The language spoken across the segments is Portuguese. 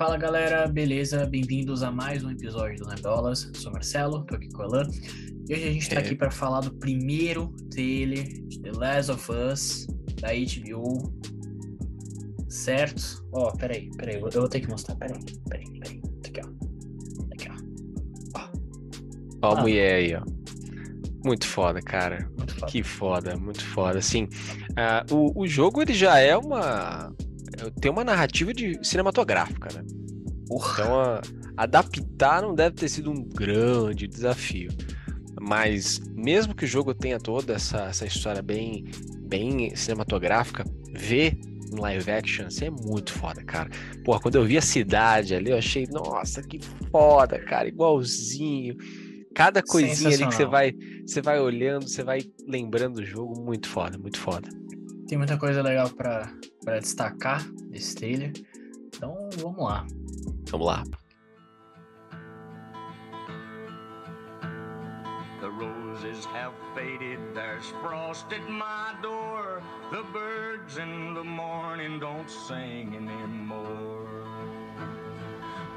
Fala galera, beleza? Bem-vindos a mais um episódio do Nerdolas. Sou Marcelo, tô aqui com o Alan. E hoje a gente tá É. aqui para falar do primeiro trailer de The Last of Us da HBO. Certo? Ó, peraí, peraí, eu vou ter que mostrar. Peraí, peraí, peraí. Aqui, ó. Aqui, ó. Ó a Ah. mulher aí, ó. Muito foda, cara. Muito foda. Que foda, muito foda. Assim, ah, o, o jogo ele já é uma. Tem uma narrativa de cinematográfica, né? Porra. Então, a- adaptar não deve ter sido um grande desafio. Mas, mesmo que o jogo tenha toda essa, essa história bem, bem cinematográfica, ver em live action assim, é muito foda, cara. Porra, quando eu vi a cidade ali, eu achei, nossa, que foda, cara, igualzinho. Cada coisinha ali que você vai, você vai olhando, você vai lembrando do jogo, muito foda, muito foda. Tem muita coisa legal pra pra destacar desse trailer. Então vamos lá. Vamos lá. The roses have faded, there's frost at my door. The birds in the morning don't sing anymore.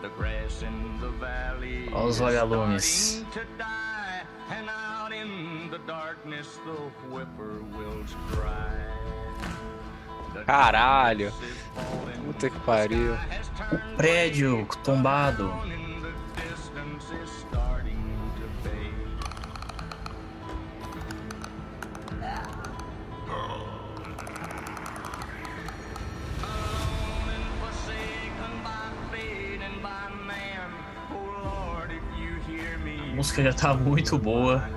The grass in the valley Ó os is vagalumes. starting to die, and out in the darkness the whippoorwills cry. Caralho. Puta que pariu. turned Prédio tombado. A música já tá muito boa.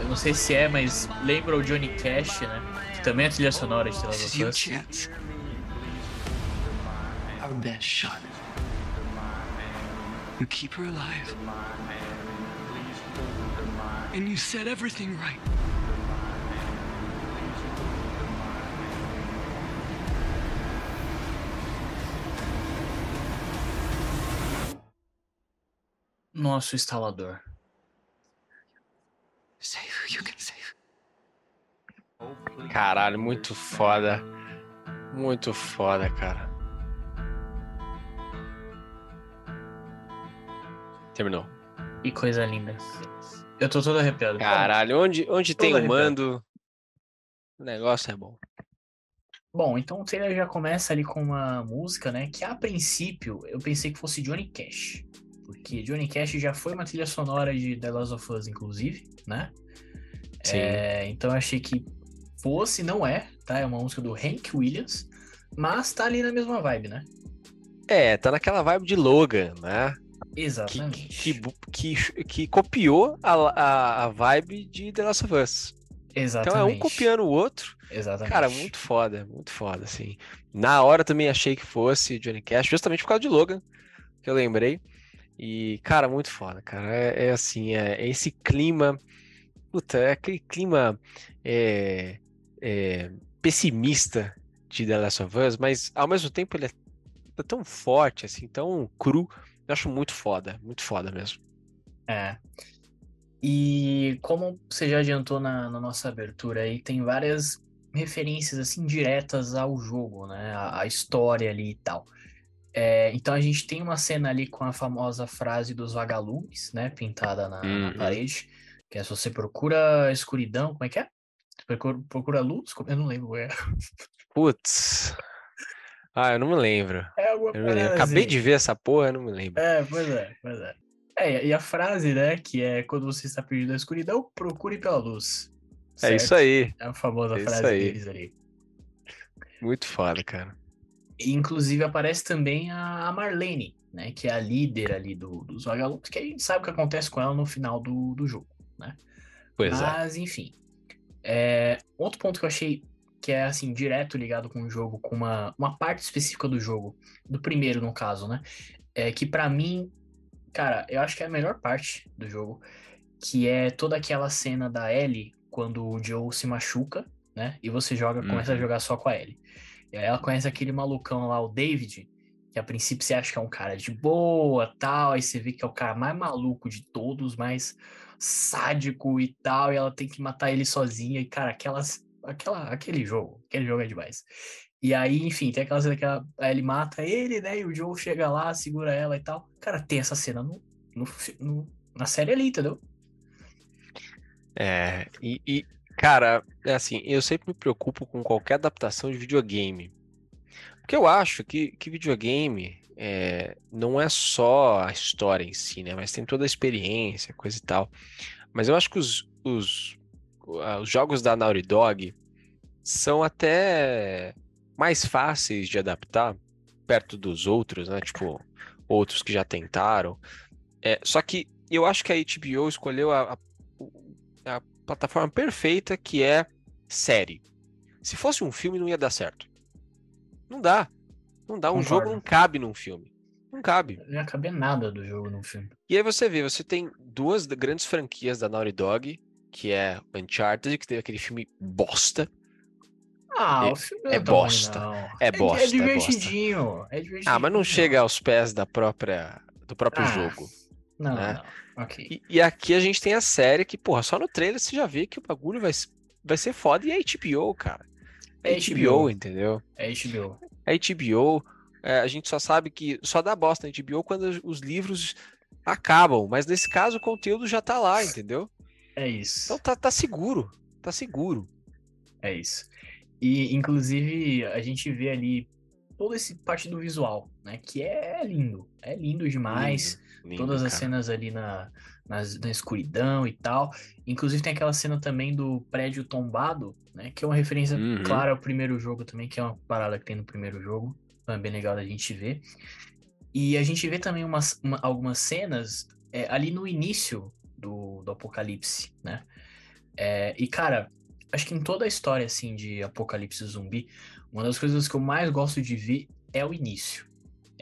Eu não sei se é, mas lembra o Johnny Cash, né? Que também é trilha sonora de The Last of Us. Our best shot. You keep her alive. And you set everything right. Nosso instalador. Caralho, muito foda. Muito foda, cara. Terminou. Que coisa linda. Eu tô todo arrepiado. Caralho, onde, onde tem o mando, o negócio é bom. Bom, então o trailer já começa ali com uma música, né? Que a princípio eu pensei que fosse Johnny Cash. Porque Johnny Cash já foi uma trilha sonora de The Last of Us, inclusive, né? Sim. É, então eu achei que fosse, não é, tá? É uma música do Hank Williams, mas tá ali na mesma vibe, né? É, tá naquela vibe de Logan, né? Que, Exatamente. que, bu- que, que copiou a, a, a vibe de The Last of Us. Exatamente. Então é um copiando o outro. Exatamente. Cara, muito foda, muito foda, assim. Na hora também achei que fosse Johnny Cash, justamente por causa de Logan, que eu lembrei. E, cara, muito foda, cara. É, é assim, é, é esse clima. Puta, é aquele clima é, é, pessimista de The Last of Us, mas ao mesmo tempo ele é tá tão forte, assim, tão cru. Eu acho muito foda, muito foda mesmo. É. E como você já adiantou na, na nossa abertura aí, tem várias referências assim diretas ao jogo, né? A, a história ali e tal. É, então a gente tem uma cena ali com a famosa frase dos vagalumes, né? Pintada na, na Uhum. parede. Que é se você procura escuridão, como é que é? Procura? Como- Eu não lembro. É, Putz. Ah, eu não me lembro. é alguma Eu Acabei de ver essa porra, eu não me lembro. É, pois é, pois é. É, e a frase, né, que é quando você está perdido na escuridão, procure pela luz. É isso certo? aí. É a famosa É frase aí. deles ali. Muito foda, cara. Inclusive aparece também a Marlene, né, que é a líder ali do, dos vagalumes, que a gente sabe o que acontece com ela no final do, do jogo, né? Pois é. Mas, enfim. É, outro ponto que eu achei que é, assim, direto ligado com o jogo, com uma, uma parte específica do jogo, do primeiro, no caso, né? É que pra mim, cara, eu acho que é a melhor parte do jogo, que é toda aquela cena da Ellie, quando o Joe se machuca, né? E você joga, começa a Uhum. jogar só com a Ellie. E aí ela conhece aquele malucão lá, o David, que a princípio você acha que é um cara de boa, tal, aí você vê que é o cara mais maluco de todos, mais sádico e tal, e ela tem que matar ele sozinha, e cara, aquelas aquela, aquele jogo, aquele jogo é demais. E aí, enfim, tem aquela cena que a a Ellie mata ele, né? E o Joe chega lá, segura ela e tal. Cara, tem essa cena no, no no- na série ali, entendeu? É, e, e, cara, é assim, eu sempre me preocupo com qualquer adaptação de videogame. Porque eu acho que, que videogame é, não é só a história em si, né? Mas tem toda a experiência, coisa e tal. Mas eu acho que os, os, ah, os jogos da Naughty Dog são até mais fáceis de adaptar perto dos outros, né? Tipo, outros que já tentaram. É, só que eu acho que a HBO escolheu a, a- a plataforma perfeita que é série. Se fosse um filme, não ia dar certo. Não dá. Não dá. Um jogo Concordo. não cabe num filme. Não cabe. Não ia caber nada do jogo no filme. E aí você vê, você tem duas grandes franquias da Naughty Dog, que é Uncharted, que teve aquele filme bosta. Ah, É- o filme é não tão ruim, bosta. não. É bosta, é É divertidinho. É divertidinho. Ah, mas não chega aos pés da própria, do próprio Ah, jogo. Não, né? não. Ok. E, e aqui a gente tem a série que, porra, só no trailer você já vê que o bagulho vai, vai ser foda. E é HBO, cara. É É HBO, HBO. entendeu? É HBO. É HBO. é, a gente só sabe que só dá bosta na HBO quando os- os livros acabam. Mas nesse caso o conteúdo já tá lá, entendeu? É isso. Então tá, tá seguro. Tá seguro. É isso. E, inclusive, a gente vê ali toda essa parte do visual, né? Que é lindo. É lindo demais. Lindo, lindo, Todas as cara. cenas ali na, nas- na escuridão e tal. Inclusive tem aquela cena também do prédio tombado, né? Que é uma referência Uhum. clara ao primeiro jogo também, que é uma parada que tem no primeiro jogo. Então é bem legal da gente ver. E a gente vê também umas, uma- algumas cenas é, ali no início do, do Apocalipse, né? É, e, cara, acho que em toda a história, assim, de Apocalipse zumbi, uma das coisas que eu mais gosto de ver é o início.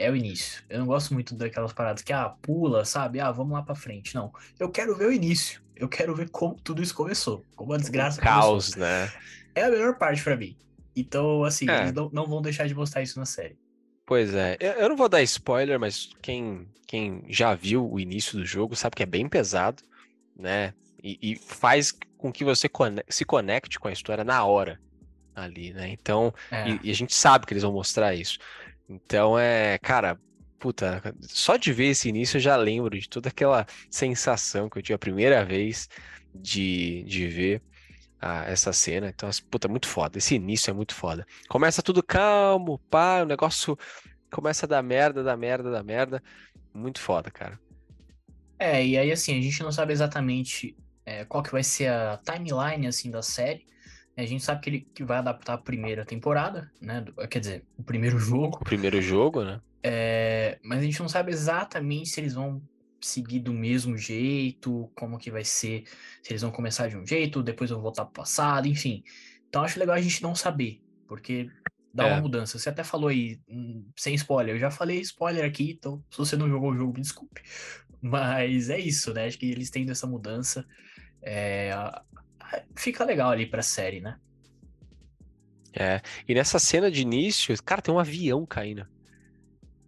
É o início. Eu não gosto muito daquelas paradas que, ah, pula, sabe? Ah, vamos lá pra frente. Não. Eu quero ver o início. Eu quero ver como tudo isso começou. Como a desgraça O caos, começou. né? É a melhor parte pra mim. Então, assim, É. eles não, não vão deixar de mostrar isso na série. Pois é. Eu, não vou dar spoiler, mas quem, quem já viu o início do jogo sabe que é bem pesado, né? E, e faz com que você se conecte com a história na hora ali, né? Então, É. e, e a gente sabe que eles vão mostrar isso. Então é, cara, puta, só de ver esse início eu já lembro de toda aquela sensação que eu tive a primeira vez de, de ver ah, essa cena. Então, puta, muito foda. Esse início é muito foda. Começa tudo calmo, pá, o negócio começa a dar merda, dar merda, dar merda. Muito foda, cara. É, e aí assim, a gente não sabe exatamente é, qual que vai ser a timeline assim da série. A gente sabe que ele que vai adaptar a primeira temporada, né? Quer dizer, o primeiro jogo. O primeiro jogo, né? É, mas a gente não sabe exatamente se eles vão seguir do mesmo jeito, como que vai ser, se eles vão começar de um jeito, depois vão voltar pro passado, enfim. Então acho legal a gente não saber, porque dá É. uma mudança. Você até falou aí, hum, sem spoiler, eu já falei spoiler aqui, então se você não jogou o jogo, me desculpe. Mas é isso, né? Acho que eles tendo essa mudança, é, fica legal ali pra série, né? É. E nessa cena de início, cara, tem um avião caindo.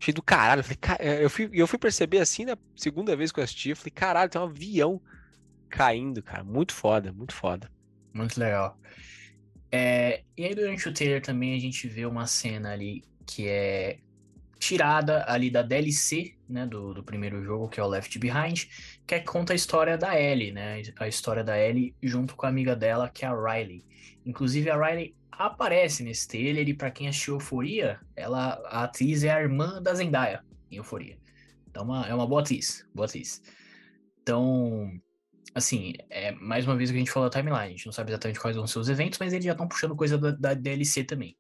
Achei do caralho. Eu, falei, "Ca- eu, fui, eu fui perceber assim na segunda vez que eu assisti. Eu falei, caralho, tem um avião caindo, cara. Muito foda, muito foda. Muito legal. É, e aí, durante o trailer também a gente vê uma cena ali que é tirada ali da DLC, né, do, do primeiro jogo, que é o Left Behind, que é conta a história da Ellie, né, a história da Ellie junto com a amiga dela, que é a Riley. Inclusive, a Riley aparece nesse trailer e pra quem assistiu Euforia, ela, a atriz é a irmã da Zendaya em Euforia. Então, uma- é uma boa atriz, boa atriz. Então, assim, é mais uma vez que a gente falou da timeline. A gente não sabe exatamente quais vão ser os eventos, mas eles já estão puxando coisa da, da DLC também.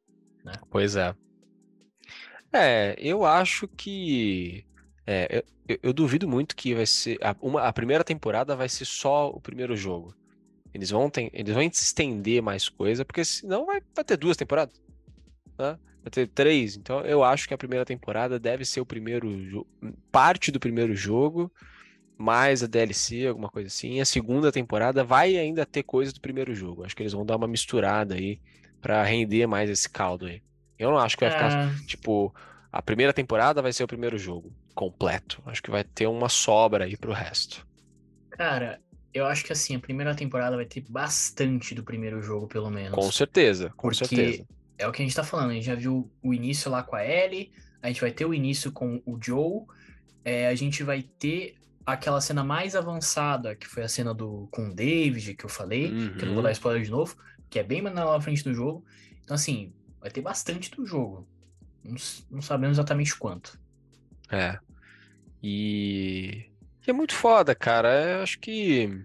Pois é. É, eu acho que. É, eu, eu- duvido muito que vai ser. A, uma, a primeira temporada vai ser só o primeiro jogo. Eles vão, ter, eles vão estender mais coisa, porque senão vai, vai ter duas temporadas. Né? Vai ter três. Então eu acho que a primeira temporada deve ser o primeiro. Parte do primeiro jogo, mais a DLC, alguma coisa assim. E a segunda temporada vai ainda ter coisa do primeiro jogo. Acho que eles vão dar uma misturada aí pra render mais esse caldo aí. Eu não acho que vai ficar Ah, Tipo, a primeira temporada vai ser o primeiro jogo completo. Acho que vai ter uma sobra aí pro resto. cara, eu acho que assim, a primeira temporada vai ter bastante do primeiro jogo, pelo menos. Com certeza, com Porque certeza. é o que a gente tá falando. A gente já viu o início lá com a Ellie, a gente vai ter o início com o Joe, é, a gente vai ter aquela cena mais avançada, que foi a cena do com o David, que eu falei, que eu não vou Uhum. dar spoiler de novo, que é bem na frente do jogo. Então, assim, vai ter bastante do jogo. Não, não sabemos exatamente quanto. É. E, e é muito foda, cara. Eu acho que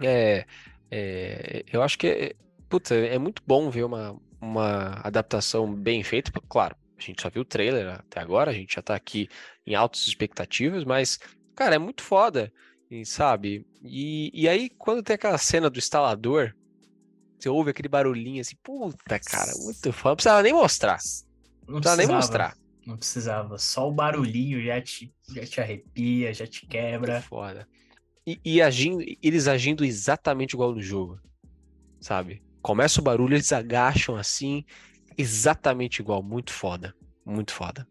é, é, eu acho que é, puta, é muito bom ver uma, uma adaptação bem feita. Claro, a gente só viu o trailer até agora, a gente já tá aqui em altas expectativas, mas, cara, é muito foda, sabe? E, e aí, quando tem aquela cena do instalador, você ouve aquele barulhinho assim, puta, cara, muito foda. Não precisava nem mostrar. Não precisava nem mostrar. Não precisava. Só o barulhinho já te, já te arrepia, já te quebra. foda. E, e agindo, eles agindo exatamente igual no jogo, sabe? Começa o barulho, eles agacham assim, exatamente igual. Muito foda. Muito foda.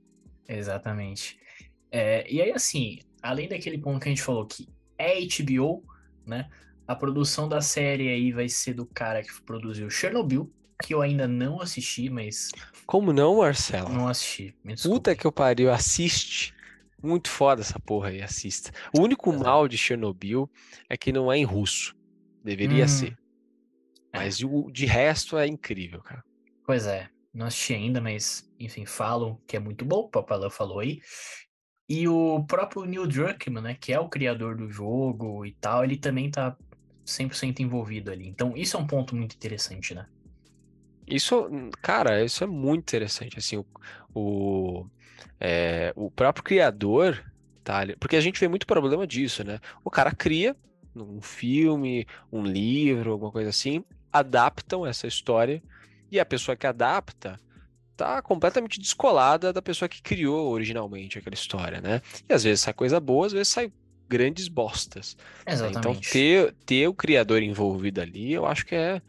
Exatamente. É, e aí, assim, além daquele ponto que a gente falou que é HBO, né? A produção da série aí vai ser do cara que produziu Chernobyl, que eu ainda não assisti, mas Como não, Marcelo? não assisti. Puta que eu pariu, assiste. Muito foda essa porra aí, assista. O único mal de Chernobyl é que não é em russo. Deveria Hum, ser. Mas o de resto é incrível, cara. Pois é, não assisti ainda, mas enfim, falam que é muito bom, o Papalão falou aí. E o próprio Neil Druckmann, né, que é o criador do jogo e tal, ele também tá 100% envolvido ali. Então, isso é um ponto muito interessante, né? Isso, cara, isso é muito interessante, assim, o, o, é, o próprio criador, tá, porque a gente vê muito problema disso, né? O cara cria um filme, um livro, alguma coisa assim, adaptam essa história e a pessoa que adapta tá completamente descolada da pessoa que criou originalmente aquela história, né? E às vezes sai coisa boa, às vezes sai grandes bostas. né? Então Exatamente. ter, ter o criador envolvido ali, eu acho que é,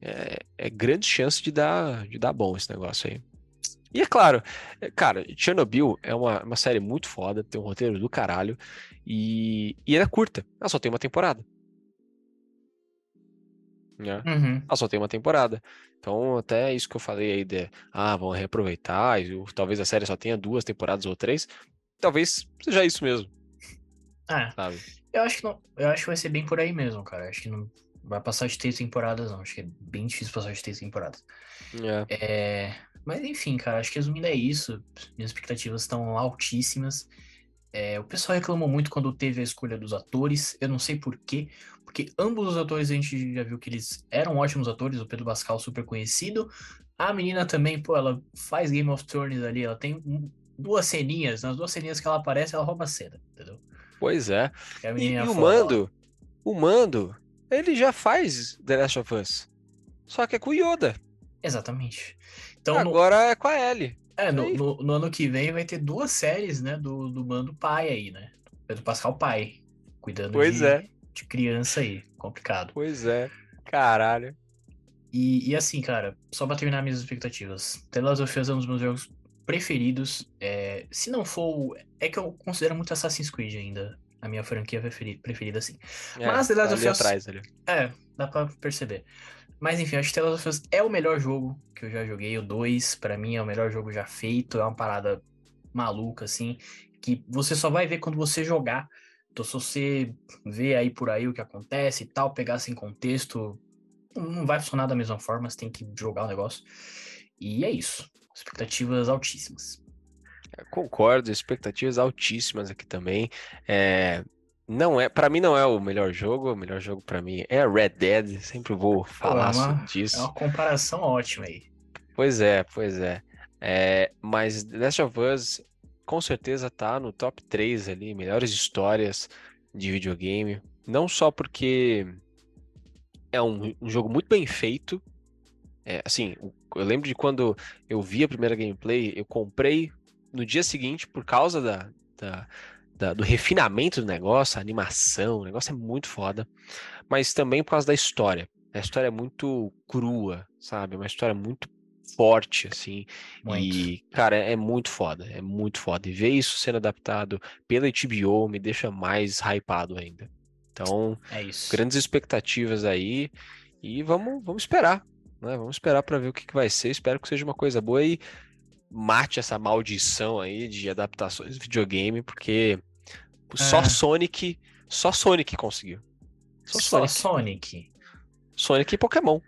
é, é grande chance de dar, de dar bom esse negócio aí. E é claro, é, cara, Chernobyl é uma, uma série muito foda, tem um roteiro do caralho, e, e ela é curta, ela só tem uma temporada. Né? Uhum. Ela só tem uma temporada. Então, até isso que eu falei aí de, ah, vão reaproveitar, e talvez a série só tenha duas temporadas ou três, talvez seja isso mesmo, É, sabe? eu acho que não, eu acho que vai ser bem por aí mesmo, cara. Acho que não vai passar de três temporadas, não. Acho que é bem difícil passar de três temporadas. É. É, mas enfim, cara, acho que resumindo é isso. Minhas expectativas estão altíssimas. É, o pessoal reclamou muito quando teve a escolha dos atores. Eu não sei por quê, porque ambos os atores a gente já viu que eles eram ótimos atores. O Pedro Pascal, super conhecido. A menina também, pô, ela faz Game of Thrones ali. Ela tem duas ceninhas. Nas duas ceninhas que ela aparece, ela rouba a cena, entendeu? Pois é. É E, e o foda lá. Mando, o Mando, ele já faz The Last of Us. Só que é com o Yoda. Exatamente. Então, no- Agora é com a Ellie. É, no, no, no ano que vem vai ter duas séries, né, do, do Mando pai aí, né? Pedro Pascal pai, cuidando Pois de, é. de criança aí, complicado. Pois é. Caralho. E, e assim, cara, só pra terminar minhas expectativas, The Last of Us é um dos meus jogos preferidos, é, se não for, é que eu considero muito Assassin's Creed ainda, a minha franquia preferi- preferida, assim. É, Mas The Last of Us- atrás ali. É, dá pra perceber. Mas enfim, acho que The Last of Us é o melhor jogo que eu já joguei. O 2, pra mim, é o melhor jogo já feito. É uma parada maluca, assim, que você só vai ver quando você jogar. Então, se você ver aí por aí o que acontece e tal, pegar sem contexto, não não vai funcionar da mesma forma. Você tem que jogar o negócio. E é isso. Expectativas altíssimas. Concordo, expectativas altíssimas aqui também. É, não é, para mim não é o melhor jogo, o melhor jogo pra mim é Red Dead, sempre vou falar é uma- so- disso. É uma comparação ótima aí. Pois é, pois é. É, mas The Last of Us com certeza tá no top 3 ali, melhores histórias de videogame. Não só porque é um, um jogo muito bem feito. É, assim, eu lembro de quando eu vi a primeira gameplay, eu comprei no dia seguinte por causa da, da- da- do refinamento do negócio, a animação, o negócio é muito foda. Mas também por causa da história. A história é muito crua, sabe? É Uma história muito forte, assim. Muito. E, cara, é muito foda, é muito foda. E ver isso sendo adaptado pela HBO me deixa mais hypado ainda. Então, É grandes expectativas aí e vamos, vamos esperar. né? Vamos esperar para ver o que, que vai ser. Espero que seja uma coisa boa e mate essa maldição aí de adaptações de videogame, porque só É. Sonic, só Sonic conseguiu. Só, Só Sonic. Sonic. Sonic e Pokémon.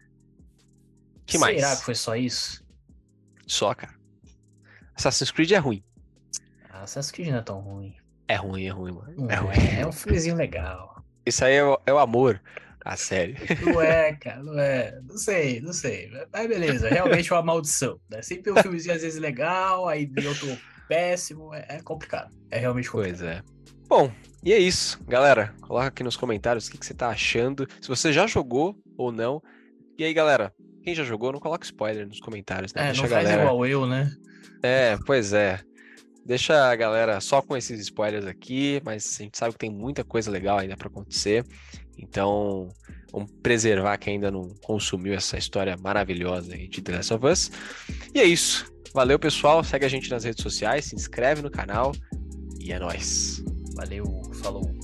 Que mais? Será que foi só isso? Só, cara. Assassin's Creed é ruim. Ah, Assassin's Creed não é tão ruim. É ruim, é ruim, mano. Não É ruim. é, é um filmezinho legal. Isso aí é é o amor à série. Não é, cara, não é. Não sei, não sei. Mas beleza, realmente é uma maldição. Né? Sempre um filmezinho às vezes legal, aí vem outro péssimo. É, é complicado. É realmente complicado. Pois é. Bom, e é isso, galera. Coloca aqui nos comentários o que, que você tá achando. Se você já jogou ou não. E aí, galera, quem já jogou, não coloca spoiler nos comentários, né? É, Deixa não a faz galera. igual eu, né? É, pois é. Deixa a galera só com esses spoilers aqui, mas a gente sabe que tem muita coisa legal ainda pra acontecer. Então, vamos preservar quem ainda não consumiu essa história maravilhosa de The Last of Us. E é isso. Valeu, pessoal. Segue a gente nas redes sociais, se inscreve no canal e é nóis. Valeu, falou.